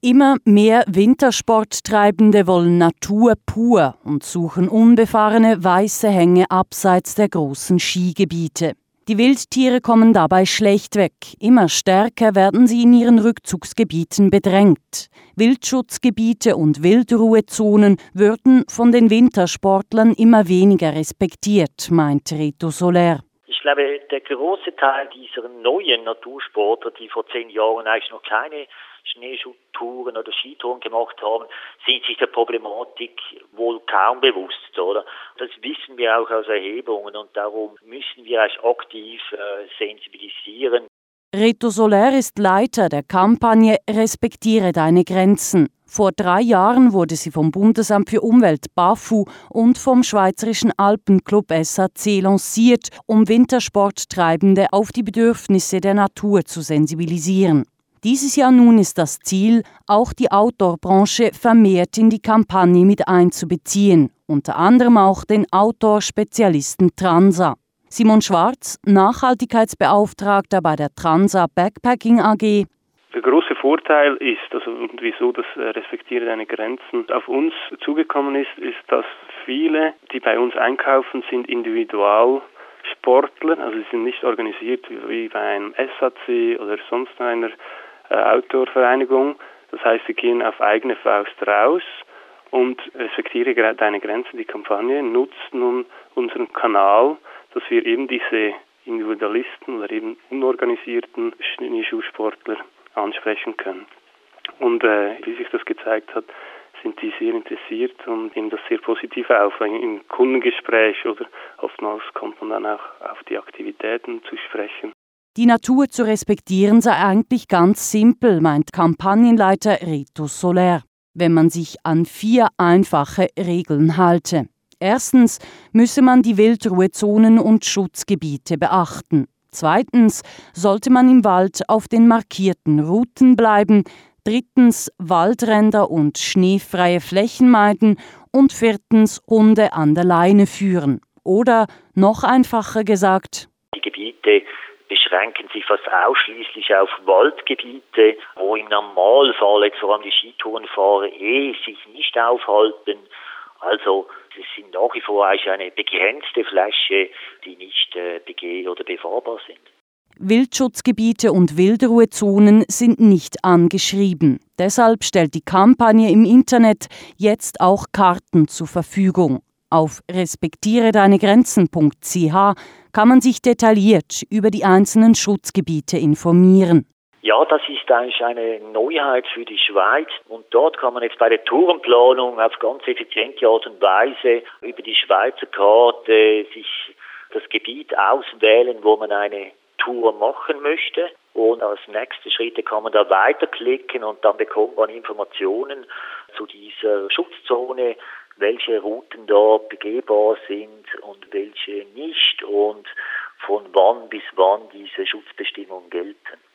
Immer mehr Wintersporttreibende wollen Natur pur und suchen unbefahrene weiße Hänge abseits der großen Skigebiete. Die Wildtiere kommen dabei schlecht weg. Immer stärker werden sie in ihren Rückzugsgebieten bedrängt. Wildschutzgebiete und Wildruhezonen würden von den Wintersportlern immer weniger respektiert, meint Reto Soler. Ich glaube, der große Teil dieser neuen Natursportler, die vor zehn Jahren eigentlich noch keine Schneeschuhtouren oder Skitouren gemacht haben, sind sich der Problematik wohl kaum bewusst, oder? Das wissen wir auch aus Erhebungen und darum müssen wir eigentlich aktiv äh, sensibilisieren. Reto Soler ist Leiter der Kampagne Respektiere deine Grenzen. Vor drei Jahren wurde sie vom Bundesamt für Umwelt BAFU und vom Schweizerischen Alpenclub SAC lanciert, um Wintersporttreibende auf die Bedürfnisse der Natur zu sensibilisieren. Dieses Jahr nun ist das Ziel, auch die Outdoor-Branche vermehrt in die Kampagne mit einzubeziehen, unter anderem auch den Outdoor-Spezialisten Transa. Simon Schwarz, Nachhaltigkeitsbeauftragter bei der Transa Backpacking AG. Der große Vorteil ist, also wieso das äh, Respektiere deine Grenzen auf uns zugekommen ist, ist, dass viele, die bei uns einkaufen, sind individual Sportler, also sie sind nicht organisiert wie bei einem SAC oder sonst einer äh, Outdoor-Vereinigung. Das heißt, sie gehen auf eigene Faust raus und respektiere deine Grenzen, die Kampagne, nutzt nun unseren Kanal, dass wir eben diese Individualisten oder eben unorganisierten Schneeschuhsportler ansprechen können. Und äh, wie sich das gezeigt hat, sind die sehr interessiert und nehmen das sehr positiv auf. Im Kundengespräch oder oftmals kommt man dann auch auf die Aktivitäten zu sprechen. Die Natur zu respektieren sei eigentlich ganz simpel, meint Kampagnenleiter Rito Soler, wenn man sich an vier einfache Regeln halte. Erstens müsse man die Wildruhezonen und Schutzgebiete beachten. Zweitens sollte man im Wald auf den markierten Routen bleiben. Drittens Waldränder und schneefreie Flächen meiden. Und viertens Hunde an der Leine führen. Oder noch einfacher gesagt, die Gebiete beschränken sich fast ausschließlich auf Waldgebiete, wo im Normalfall jetzt vor allem die Skitourenfahrer eh sich nicht aufhalten. Also es sind nach wie vor eigentlich eine begrenzte Fläche, die nicht äh, begeh- oder befahrbar sind. Wildschutzgebiete und Wildruhezonen sind nicht angeschrieben. Deshalb stellt die Kampagne im Internet jetzt auch Karten zur Verfügung. Auf respektiere deine Grenzen.ch kann man sich detailliert über die einzelnen Schutzgebiete informieren. Ja, das ist eigentlich eine Neuheit für die Schweiz und dort kann man jetzt bei der Tourenplanung auf ganz effiziente Art und Weise über die Schweizer Karte sich das Gebiet auswählen, wo man eine Tour machen möchte. Und als nächste Schritte kann man da weiterklicken und dann bekommt man Informationen zu dieser Schutzzone, welche Routen da begehbar sind und welche nicht und von wann bis wann diese Schutzbestimmungen gelten.